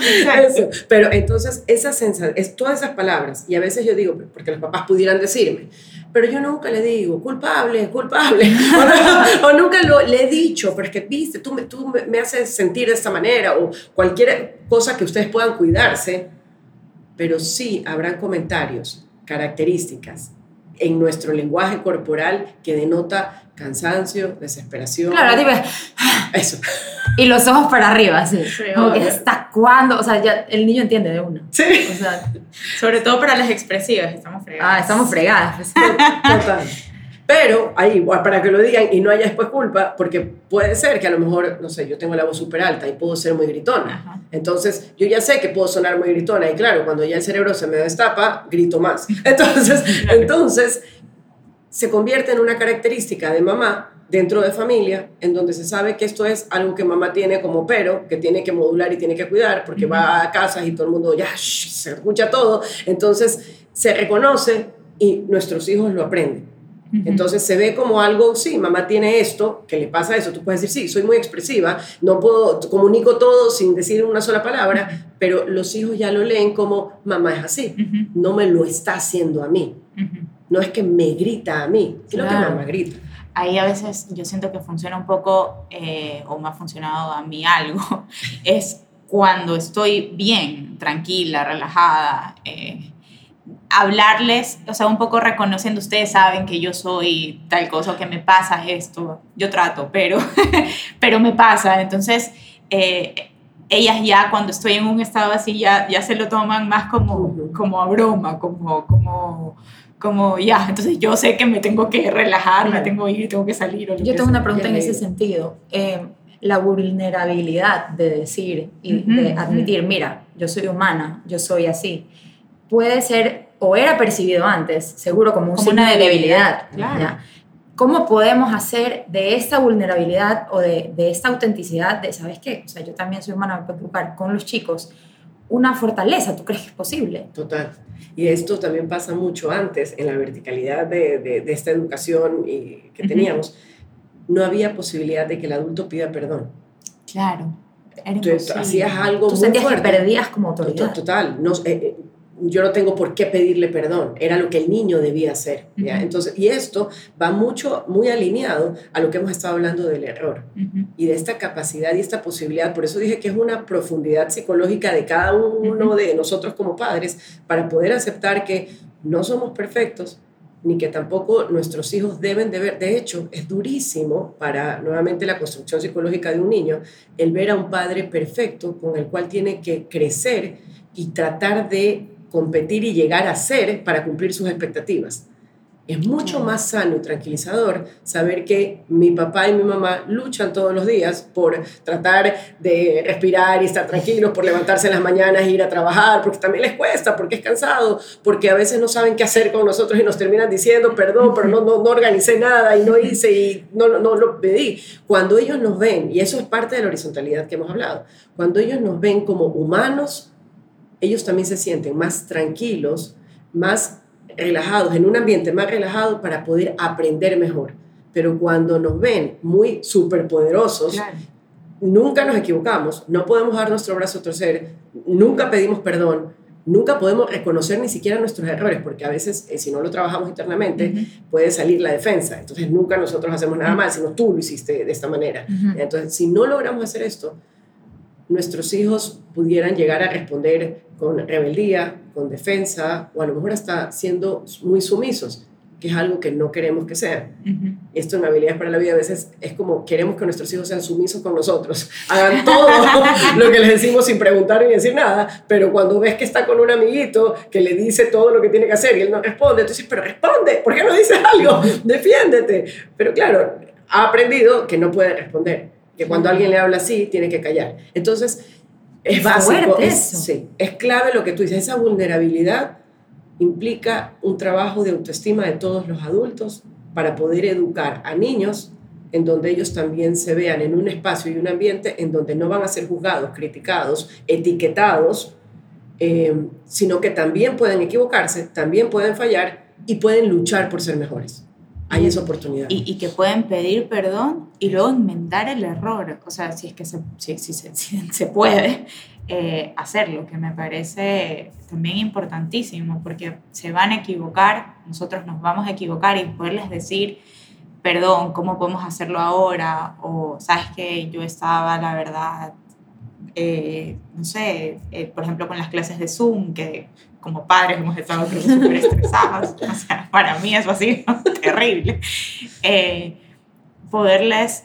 Eso. Pero entonces, esa sensación, es todas esas palabras, y a veces yo digo, porque los papás pudieran decirme, pero yo nunca le digo, culpable, culpable, o, nunca lo, le he dicho, pero es que, viste, tú, me, tú me haces sentir de esta manera, o cualquier cosa que ustedes puedan cuidarse, pero sí habrán comentarios características en nuestro lenguaje corporal que denota cansancio, desesperación. Claro, dime. Eso. Y los ojos para arriba, sí. Como que hasta cuándo, o sea, ya el niño entiende de una. Sí. O sea, sobre todo para las expresivas, estamos fregadas. Ah, estamos fregadas. Pues. Total. Pero ahí, para que lo digan y no haya después culpa, porque puede ser que a lo mejor, no sé, yo tengo la voz súper alta y puedo ser muy gritona. Entonces, yo ya sé que puedo sonar muy gritona y claro, cuando ya el cerebro se me destapa, grito más. Entonces, entonces se convierte en una característica de mamá dentro de familia, en donde se sabe que esto es algo que mamá tiene como pero, que tiene que modular y tiene que cuidar, porque va a casas y todo el mundo ya se escucha todo. Entonces, se reconoce y nuestros hijos lo aprenden. Entonces se ve como algo, sí, mamá tiene esto, que le pasa eso. Tú puedes decir, sí, soy muy expresiva, no puedo, comunico todo sin decir una sola palabra, pero los hijos ya lo leen como mamá es así, no me lo está haciendo a mí. No es que me grita a mí, sino que mamá grita. Ahí a veces yo siento que funciona un poco, eh, o me ha funcionado a mí algo, es cuando estoy bien, tranquila, relajada. Eh, hablarles, o sea, un poco reconociendo, ustedes saben que yo soy tal cosa, que me pasa esto, yo trato, pero, pero me pasa. Entonces, eh, ellas ya cuando estoy en un estado así, ya, ya se lo toman más como, como a broma, como, como, como ya, entonces yo sé que me tengo que relajar, me tengo que ir, tengo que salir. yo tengo una pregunta en ese sentido. Eh, la vulnerabilidad de decir y de admitir, mira, yo soy humana, yo soy así puede ser o era percibido antes, seguro como un signo de debilidad. ¿Cómo podemos hacer de esta vulnerabilidad o de, de, esta autenticidad, de, ¿sabes qué? O sea, yo también soy humana, me puedo preocupar con los chicos, una fortaleza? ¿Tú crees que es posible? Total. Y esto también pasa mucho antes, en la verticalidad de, de, esta educación y, que teníamos. No había posibilidad de que el adulto pida perdón. Claro. Entonces, hacías algo Tú sentías que perdías como autoridad. Total. No, eh, eh, yo no tengo por qué pedirle perdón, era lo que el niño debía hacer. Entonces, y esto va mucho, muy alineado a lo que hemos estado hablando del error y de esta capacidad y esta posibilidad. Por eso dije que es una profundidad psicológica de cada uno de nosotros como padres para poder aceptar que no somos perfectos, ni que tampoco nuestros hijos deben de ver. De hecho, es durísimo para nuevamente la construcción psicológica de un niño el ver a un padre perfecto con el cual tiene que crecer y tratar de competir y llegar a ser para cumplir sus expectativas. Es mucho más sano y tranquilizador saber que mi papá y mi mamá luchan todos los días por tratar de respirar y estar tranquilos, por levantarse en las mañanas e ir a trabajar, porque también les cuesta, porque es cansado, porque a veces no saben qué hacer con nosotros y nos terminan diciendo, perdón, pero no, no, no organicé nada y no hice y no, no, no lo pedí. Cuando ellos nos ven, y eso es parte de la horizontalidad que hemos hablado, cuando ellos nos ven como humanos, ellos también se sienten más tranquilos, más relajados, en un ambiente más relajado para poder aprender mejor. Pero cuando nos ven muy superpoderosos, nunca nos equivocamos, no podemos dar nuestro brazo a torcer, nunca pedimos perdón, nunca podemos reconocer ni siquiera nuestros errores, porque a veces eh, si no lo trabajamos internamente puede salir la defensa. Entonces nunca nosotros hacemos nada mal, sino tú lo hiciste de esta manera. Entonces si no logramos hacer esto, nuestros hijos pudieran llegar a responder con rebeldía, con defensa o a lo mejor hasta siendo muy sumisos, que es algo que no queremos que sean. Esto en habilidades para la vida a veces es como queremos que nuestros hijos sean sumisos con nosotros, hagan todo lo que les decimos sin preguntar ni decir nada, pero cuando ves que está con un amiguito que le dice todo lo que tiene que hacer y él no responde, entonces, pero responde, ¿por qué no dices algo? Defiéndete. Pero claro, ha aprendido que no puede responder que cuando alguien le habla así, tiene que callar. Entonces, es, básico, es, sí, es clave lo que tú dices, esa vulnerabilidad implica un trabajo de autoestima de todos los adultos para poder educar a niños en donde ellos también se vean en un espacio y un ambiente en donde no van a ser juzgados, criticados, etiquetados, eh, sino que también pueden equivocarse, también pueden fallar y pueden luchar por ser mejores hay esa oportunidad. Y, que pueden pedir perdón y luego inventar el error, o sea, si es que se, si, si, se puede eh, hacerlo, que me parece también importantísimo, porque se van a equivocar, nosotros nos vamos a equivocar y poderles decir, perdón, ¿cómo podemos hacerlo ahora? O, ¿sabes que Yo estaba, la verdad, eh, no sé, eh, por ejemplo, con las clases de Zoom, que como padres hemos estado súper estresados. O sea, para mí eso ha sido terrible. Eh, poderles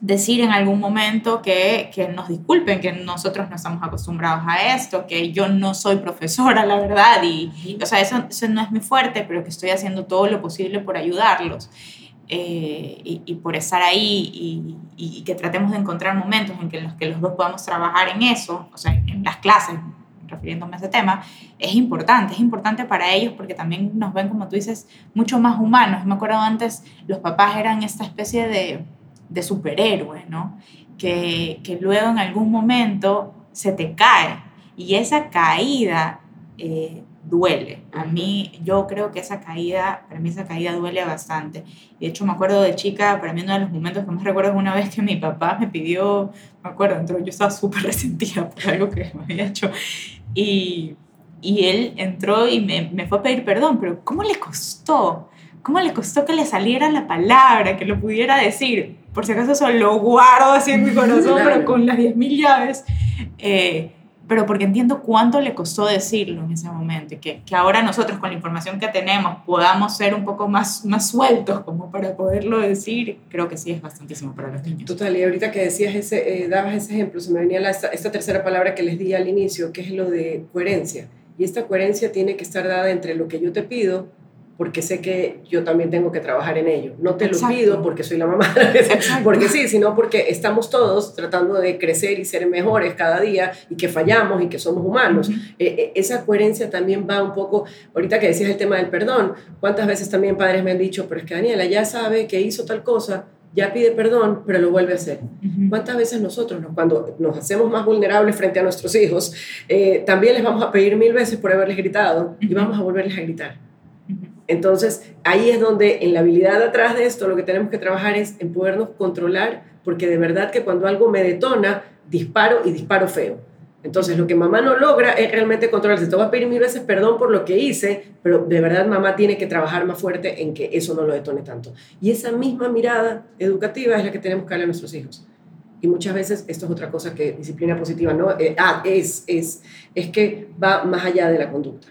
decir en algún momento que, que, nos disculpen, que nosotros no estamos acostumbrados a esto, que yo no soy profesora, la verdad, y, o sea, eso, eso, no es muy fuerte, pero que estoy haciendo todo lo posible por ayudarlos. Eh, y, por estar ahí y, y, que tratemos de encontrar momentos en que los que los dos podamos trabajar en eso, o sea, en las clases, refiriéndome a ese tema, es importante, es importante para ellos porque también nos ven, como tú dices, mucho más humanos. Me acuerdo antes, los papás eran esta especie de, de superhéroes, ¿no? Que, que, luego en algún momento se te cae y esa caída eh, duele. A mí, yo creo que esa caída, para mí esa caída duele bastante. De hecho, me acuerdo de chica, para mí uno de los momentos que más recuerdo es una vez que mi papá me pidió, me acuerdo, entró, yo estaba súper resentida por algo que me había hecho. Y, y él entró y me, me fue a pedir perdón, pero ¿cómo le costó? ¿Cómo le costó que le saliera la palabra, que lo pudiera decir? Por si acaso eso lo guardo así en mi corazón, pero con las 10.000 llaves. Eh, pero porque entiendo cuánto le costó decirlo en ese momento, que, que ahora nosotros con la información que tenemos podamos ser un poco más, más sueltos como para poderlo decir, creo que sí es bastantísimo para los niños. Total, y ahorita que decías ese, eh, dabas ese ejemplo, se me venía la, esta, esta tercera palabra que les di al inicio, que es lo de coherencia. Y esta coherencia tiene que estar dada entre lo que yo te pido porque sé que yo también tengo que trabajar en ello. No te lo pido porque soy la mamá, porque sí, sino porque estamos todos tratando de crecer y ser mejores cada día y que fallamos y que somos humanos. Eh, eh, esa coherencia también va un poco, ahorita que decías el tema del perdón, ¿cuántas veces también padres me han dicho, pero es que Daniela ya sabe que hizo tal cosa, ya pide perdón, pero lo vuelve a hacer. ¿Cuántas veces nosotros, cuando nos hacemos más vulnerables frente a nuestros hijos, eh, también les vamos a pedir mil veces por haberles gritado y vamos a volverles a gritar? Entonces, ahí es donde en la habilidad atrás de esto lo que tenemos que trabajar es en podernos controlar, porque de verdad que cuando algo me detona, disparo y disparo feo. Entonces, lo que mamá no logra es realmente controlarse. Te voy a pedir mil veces perdón por lo que hice, pero de verdad mamá tiene que trabajar más fuerte en que eso no lo detone tanto. Y esa misma mirada educativa es la que tenemos que darle a nuestros hijos. Y muchas veces esto es otra cosa que disciplina positiva no eh, ah, es, es, es que va más allá de la conducta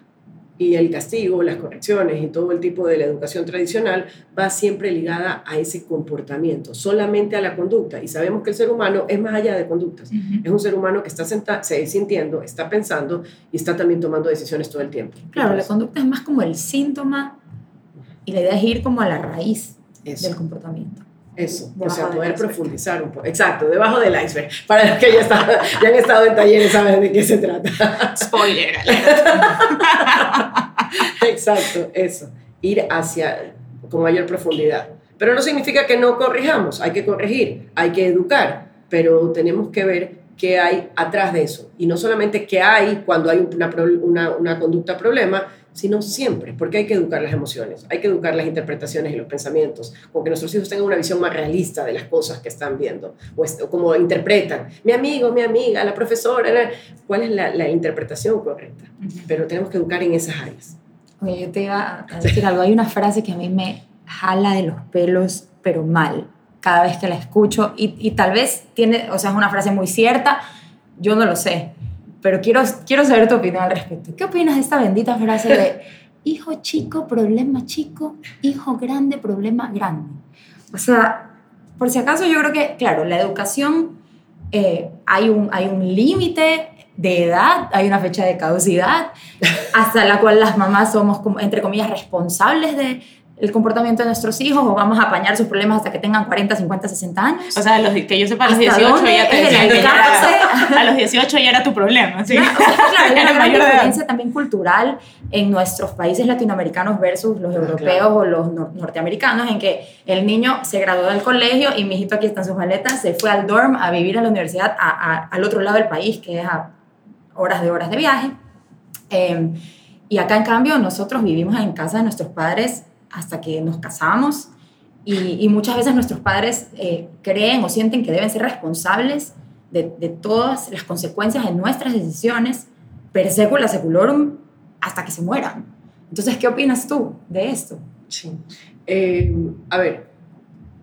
y el castigo, las correcciones y todo el tipo de la educación tradicional va siempre ligada a ese comportamiento, solamente a la conducta. Y sabemos que el ser humano es más allá de conductas. Es un ser humano que está se sintiendo, está pensando y está también tomando decisiones todo el tiempo. Claro, la conducta es más como el síntoma y la idea es ir como a la raíz del comportamiento. Eso, o sea, poder profundizar un poco. Exacto, debajo del iceberg. Para los que ya, ya han estado en talleres saben de qué se trata. Spoiler. Exacto, eso. Ir hacia con mayor profundidad. Pero no significa que no corrijamos, hay que corregir, hay que educar, pero tenemos que ver qué hay atrás de eso. Y no solamente qué hay cuando hay una, una, una conducta problema, sino siempre, porque hay que educar las emociones, hay que educar las interpretaciones y los pensamientos, con que nuestros hijos tengan una visión más realista de las cosas que están viendo, o, como cómo interpretan. Mi amigo, mi amiga, la profesora, ¿cuál es la, interpretación correcta? Pero tenemos que educar en esas áreas. Oye, yo te iba a decir algo, hay una frase que a mí me jala de los pelos, pero mal, cada vez que la escucho, y, y tal vez tiene, o sea, es una frase muy cierta, yo no lo sé, pero quiero, quiero saber tu opinión al respecto. ¿Qué opinas de esta bendita frase de hijo chico, problema chico, hijo grande, problema grande? O sea, por si acaso yo creo que, claro, la educación, eh, hay un, hay un límite de edad, hay una fecha de caducidad, hasta la cual las mamás somos, como, entre comillas, responsables de, el comportamiento de nuestros hijos o vamos a apañar sus problemas hasta que tengan 40, 50, 60 años. O sea, los, que yo sepa, a los 18 ya te a los 18 ya era tu problema, ¿sí? Claro, o sea, claro, hay una gran diferencia también cultural en nuestros países latinoamericanos versus los europeos o los norteamericanos, en que el niño se graduó del colegio y mi hijito aquí está en sus maletas, se fue al dorm a vivir a la universidad al otro lado del país, que es a horas de horas de viaje. Em, y acá, en cambio, nosotros vivimos en casa de nuestros padres hasta que nos casamos y, muchas veces nuestros padres eh, creen o sienten que deben ser responsables de, todas las consecuencias de nuestras decisiones, per secula seculorum, hasta que se mueran. Entonces, ¿qué opinas tú de esto? Sí. Eh, a ver,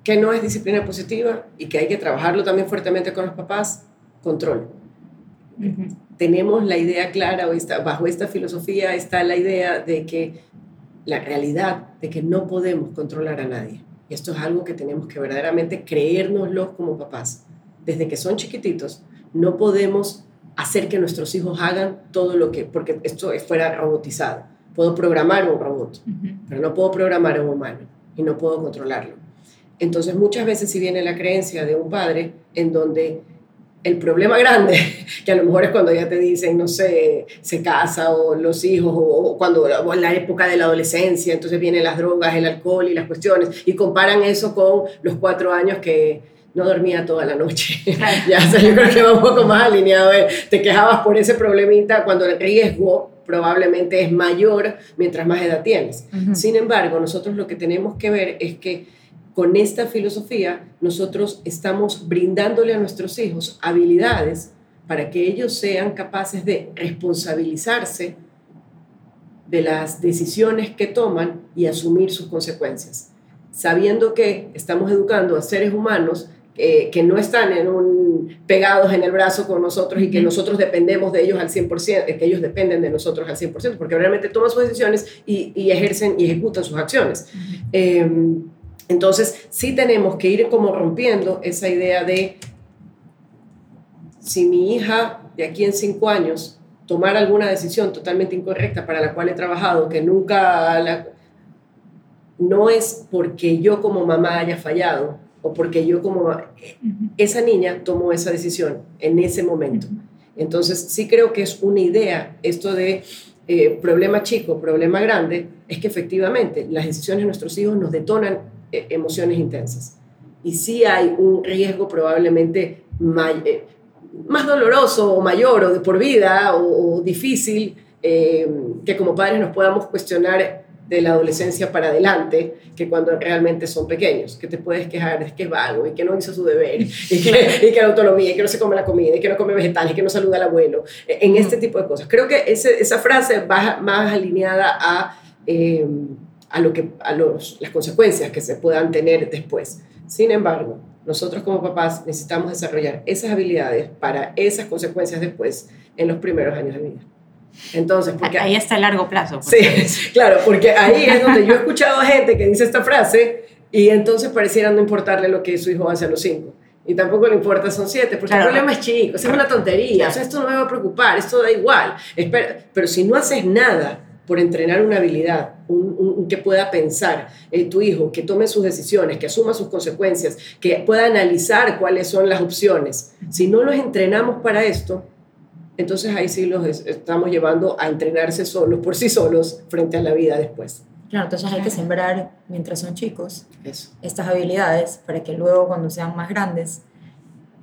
que no es disciplina positiva y que hay que trabajarlo también fuertemente con los papás, control. Tenemos la idea clara, o bajo esta filosofía está la idea de que la realidad de que no podemos controlar a nadie. Y esto es algo que tenemos que verdaderamente creérnoslo como papás. Desde que son chiquititos, no podemos hacer que nuestros hijos hagan todo lo que, porque esto fuera robotizado. Puedo programar un robot, pero no puedo programar a un humano y no puedo controlarlo. Entonces muchas veces si viene la creencia de un padre en donde el problema grande, que a lo mejor es cuando ya te dicen, no sé, se casa o los hijos, o, cuando o en la época de la adolescencia, entonces vienen las drogas, el alcohol y las cuestiones, y comparan eso con los cuatro años que no dormía toda la noche. ya, o yo creo que va un poco más alineado. te quejabas por ese problemita cuando el riesgo probablemente es mayor mientras más edad tienes. Sin embargo, nosotros lo que tenemos que ver es que con esta filosofía nosotros estamos brindándole a nuestros hijos habilidades para que ellos sean capaces de responsabilizarse de las decisiones que toman y asumir sus consecuencias, sabiendo que estamos educando a seres humanos eh, que no están en un, pegados en el brazo con nosotros y que nosotros dependemos de ellos al 100%, que ellos dependen de nosotros al 100%, porque realmente toman sus decisiones y, ejercen y ejecutan sus acciones. Entonces, sí tenemos que ir como rompiendo esa idea de si mi hija de aquí en cinco años tomar alguna decisión totalmente incorrecta para la cual he trabajado, que nunca la, no es porque yo como mamá haya fallado o porque yo como esa niña tomó esa decisión en ese momento. Entonces sí creo que es una idea esto de eh, problema chico, problema grande, es que efectivamente las decisiones de nuestros hijos nos detonan emociones intensas. Y sí hay un riesgo probablemente eh, más doloroso o mayor o de por vida o, difícil que como padres nos podamos cuestionar de la adolescencia para adelante que cuando realmente son pequeños, que te puedes quejar de que es vago y que no hizo su deber y que, y que la autonomía y que no se come la comida y que no come vegetales y que no saluda al abuelo, e, en este tipo de cosas. Creo que ese, esa frase va más alineada a, a, lo que, a los, las consecuencias que se puedan tener después. Sin embargo, nosotros como papás necesitamos desarrollar esas habilidades para esas consecuencias después en los primeros años de vida. Entonces, porque ahí está el largo plazo. Sí, claro, porque ahí es donde yo he escuchado a gente que dice esta frase y entonces pareciera no importarle lo que su hijo hace a los cinco. Y tampoco le importa, son siete, porque el problema es chico, es una tontería, o sea, esto no me va a preocupar, esto da igual. Espera, pero si no haces nada por entrenar una habilidad, un, que pueda pensar eh, tu hijo, que tome sus decisiones, que asuma sus consecuencias, que pueda analizar cuáles son las opciones, si no los entrenamos para esto, entonces ahí sí los estamos llevando a entrenarse solos, por sí solos, frente a la vida después. Claro, entonces hay que sembrar mientras son chicos estas habilidades para que luego cuando sean más grandes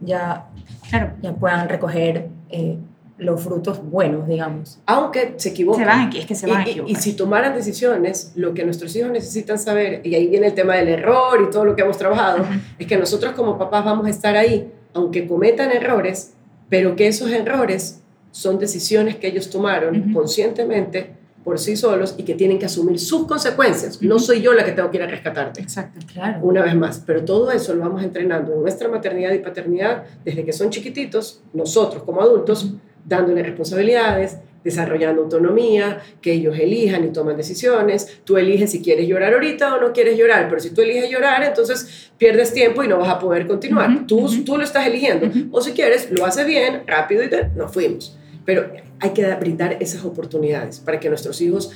ya, claro. ya puedan recoger eh, los frutos buenos, digamos. Aunque se equivoquen. Se van, es que se van a equivocar. Y, si tomaran decisiones, lo que nuestros hijos necesitan saber, y ahí viene el tema del error y todo lo que hemos trabajado, es que nosotros como papás vamos a estar ahí, aunque cometan errores, pero que esos errores son decisiones que ellos tomaron conscientemente por sí solos y que tienen que asumir sus consecuencias. No soy yo la que tengo que ir a rescatarte. Exacto, claro. Una vez más. Pero todo eso lo vamos entrenando en nuestra maternidad y paternidad desde que son chiquititos, nosotros como adultos, dándole responsabilidades, desarrollando autonomía, que ellos elijan y toman decisiones. Tú eliges si quieres llorar ahorita o no quieres llorar, pero si tú eliges llorar, entonces pierdes tiempo y no vas a poder continuar. tú, tú lo estás eligiendo. O si quieres, lo haces bien, rápido y te, nos fuimos. Pero hay que brindar esas oportunidades para que nuestros hijos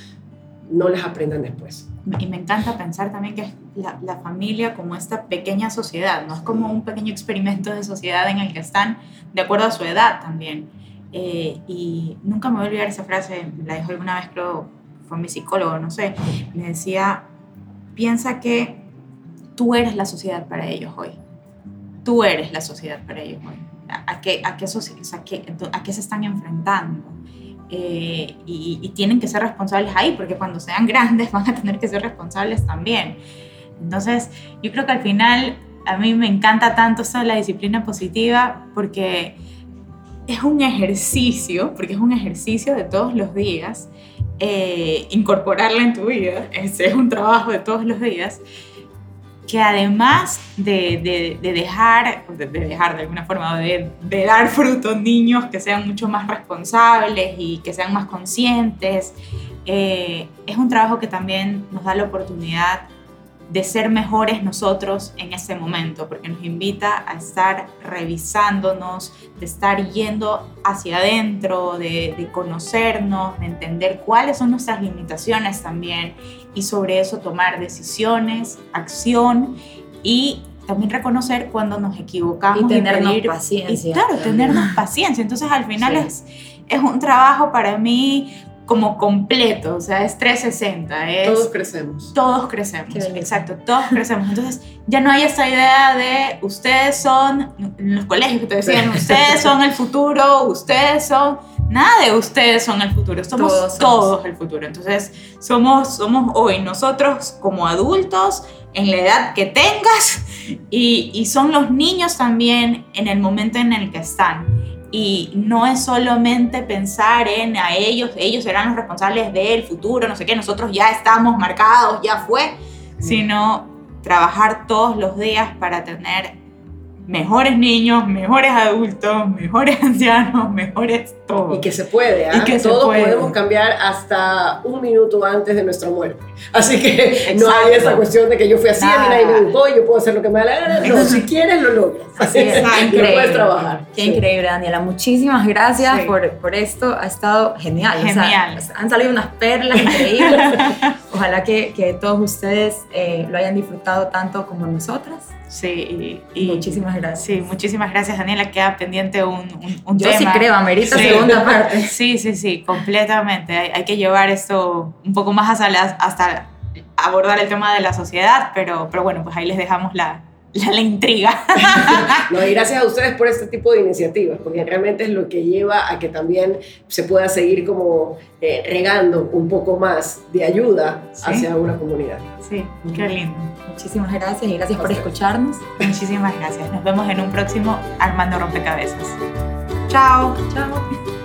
no las aprendan después. Y me encanta pensar también que es la, familia como esta pequeña sociedad, no es como un pequeño experimento de sociedad en el que están de acuerdo a su edad también. Eh, y nunca me voy a olvidar esa frase, la dijo alguna vez, creo, fue mi psicólogo, no sé, me decía, piensa que tú eres la sociedad para ellos hoy. Tú eres la sociedad para ellos hoy a, qué, a, qué, a, qué, se están enfrentando. Eh, y, tienen que ser responsables ahí, porque cuando sean grandes van a tener que ser responsables también. Entonces, yo creo que al final a mí me encanta tanto esta la disciplina positiva porque es un ejercicio, porque es un ejercicio de todos los días, eh, incorporarla en tu vida, ese es un trabajo de todos los días que además de, dejar, de, dejar de alguna forma, de, dar frutos niños que sean mucho más responsables y que sean más conscientes, eh, es un trabajo que también nos da la oportunidad de ser mejores nosotros en ese momento, porque nos invita a estar revisándonos, de estar yendo hacia adentro, de, de, conocernos, de entender cuáles son nuestras limitaciones también y sobre eso tomar decisiones, acción y también reconocer cuando nos equivocamos. Y tenernos paciencia. Y, claro, tenernos paciencia. Entonces al final es, es un trabajo para mí como completo, o sea, es 360. Es, todos crecemos. Todos crecemos, exacto, todos crecemos. Entonces, ya no hay esta idea de ustedes son, en los colegios que te decían, ustedes son el futuro, ustedes son, nada de ustedes son el futuro, somos todos, el futuro. Entonces, somos, somos hoy nosotros como adultos en la edad que tengas y, y son los niños también en el momento en el que están. Y no es solamente pensar en a ellos, ellos serán los responsables del futuro, no sé qué, nosotros ya estamos marcados, ya fue, sino trabajar todos los días para tener mejores niños, mejores adultos, mejores ancianos, mejores todo. Y que se puede, ¿ah? Y que todos podemos cambiar hasta un minuto antes de nuestra muerte. Así que no hay esa cuestión de que yo fui así, y nadie me educó, yo puedo hacer lo que me da la gana. No, si quieres lo logras. Así es, increíble. puedes trabajar. Qué increíble, Daniela. Muchísimas gracias por, por, esto. Ha estado genial. Genial. han salido unas perlas increíbles. Ojalá que, que todos ustedes eh, lo hayan disfrutado tanto como nosotras. Sí, y, muchísimas gracias. Sí, muchísimas gracias, Daniela. Queda pendiente un, un, Yo tema. sí creo, amerita segunda parte. Sí, sí, sí, completamente. Hay, hay, que llevar esto un poco más hasta, hasta abordar el tema de la sociedad, pero, pero bueno, pues ahí les dejamos la, la, la intriga. no, y gracias a ustedes por este tipo de iniciativas, porque realmente es lo que lleva a que también se pueda seguir como eh, regando un poco más de ayuda hacia una comunidad. Sí, qué lindo. Muchísimas gracias y gracias por escucharnos. Muchísimas gracias. Nos vemos en un próximo Armando Rompecabezas. Chao. Chao.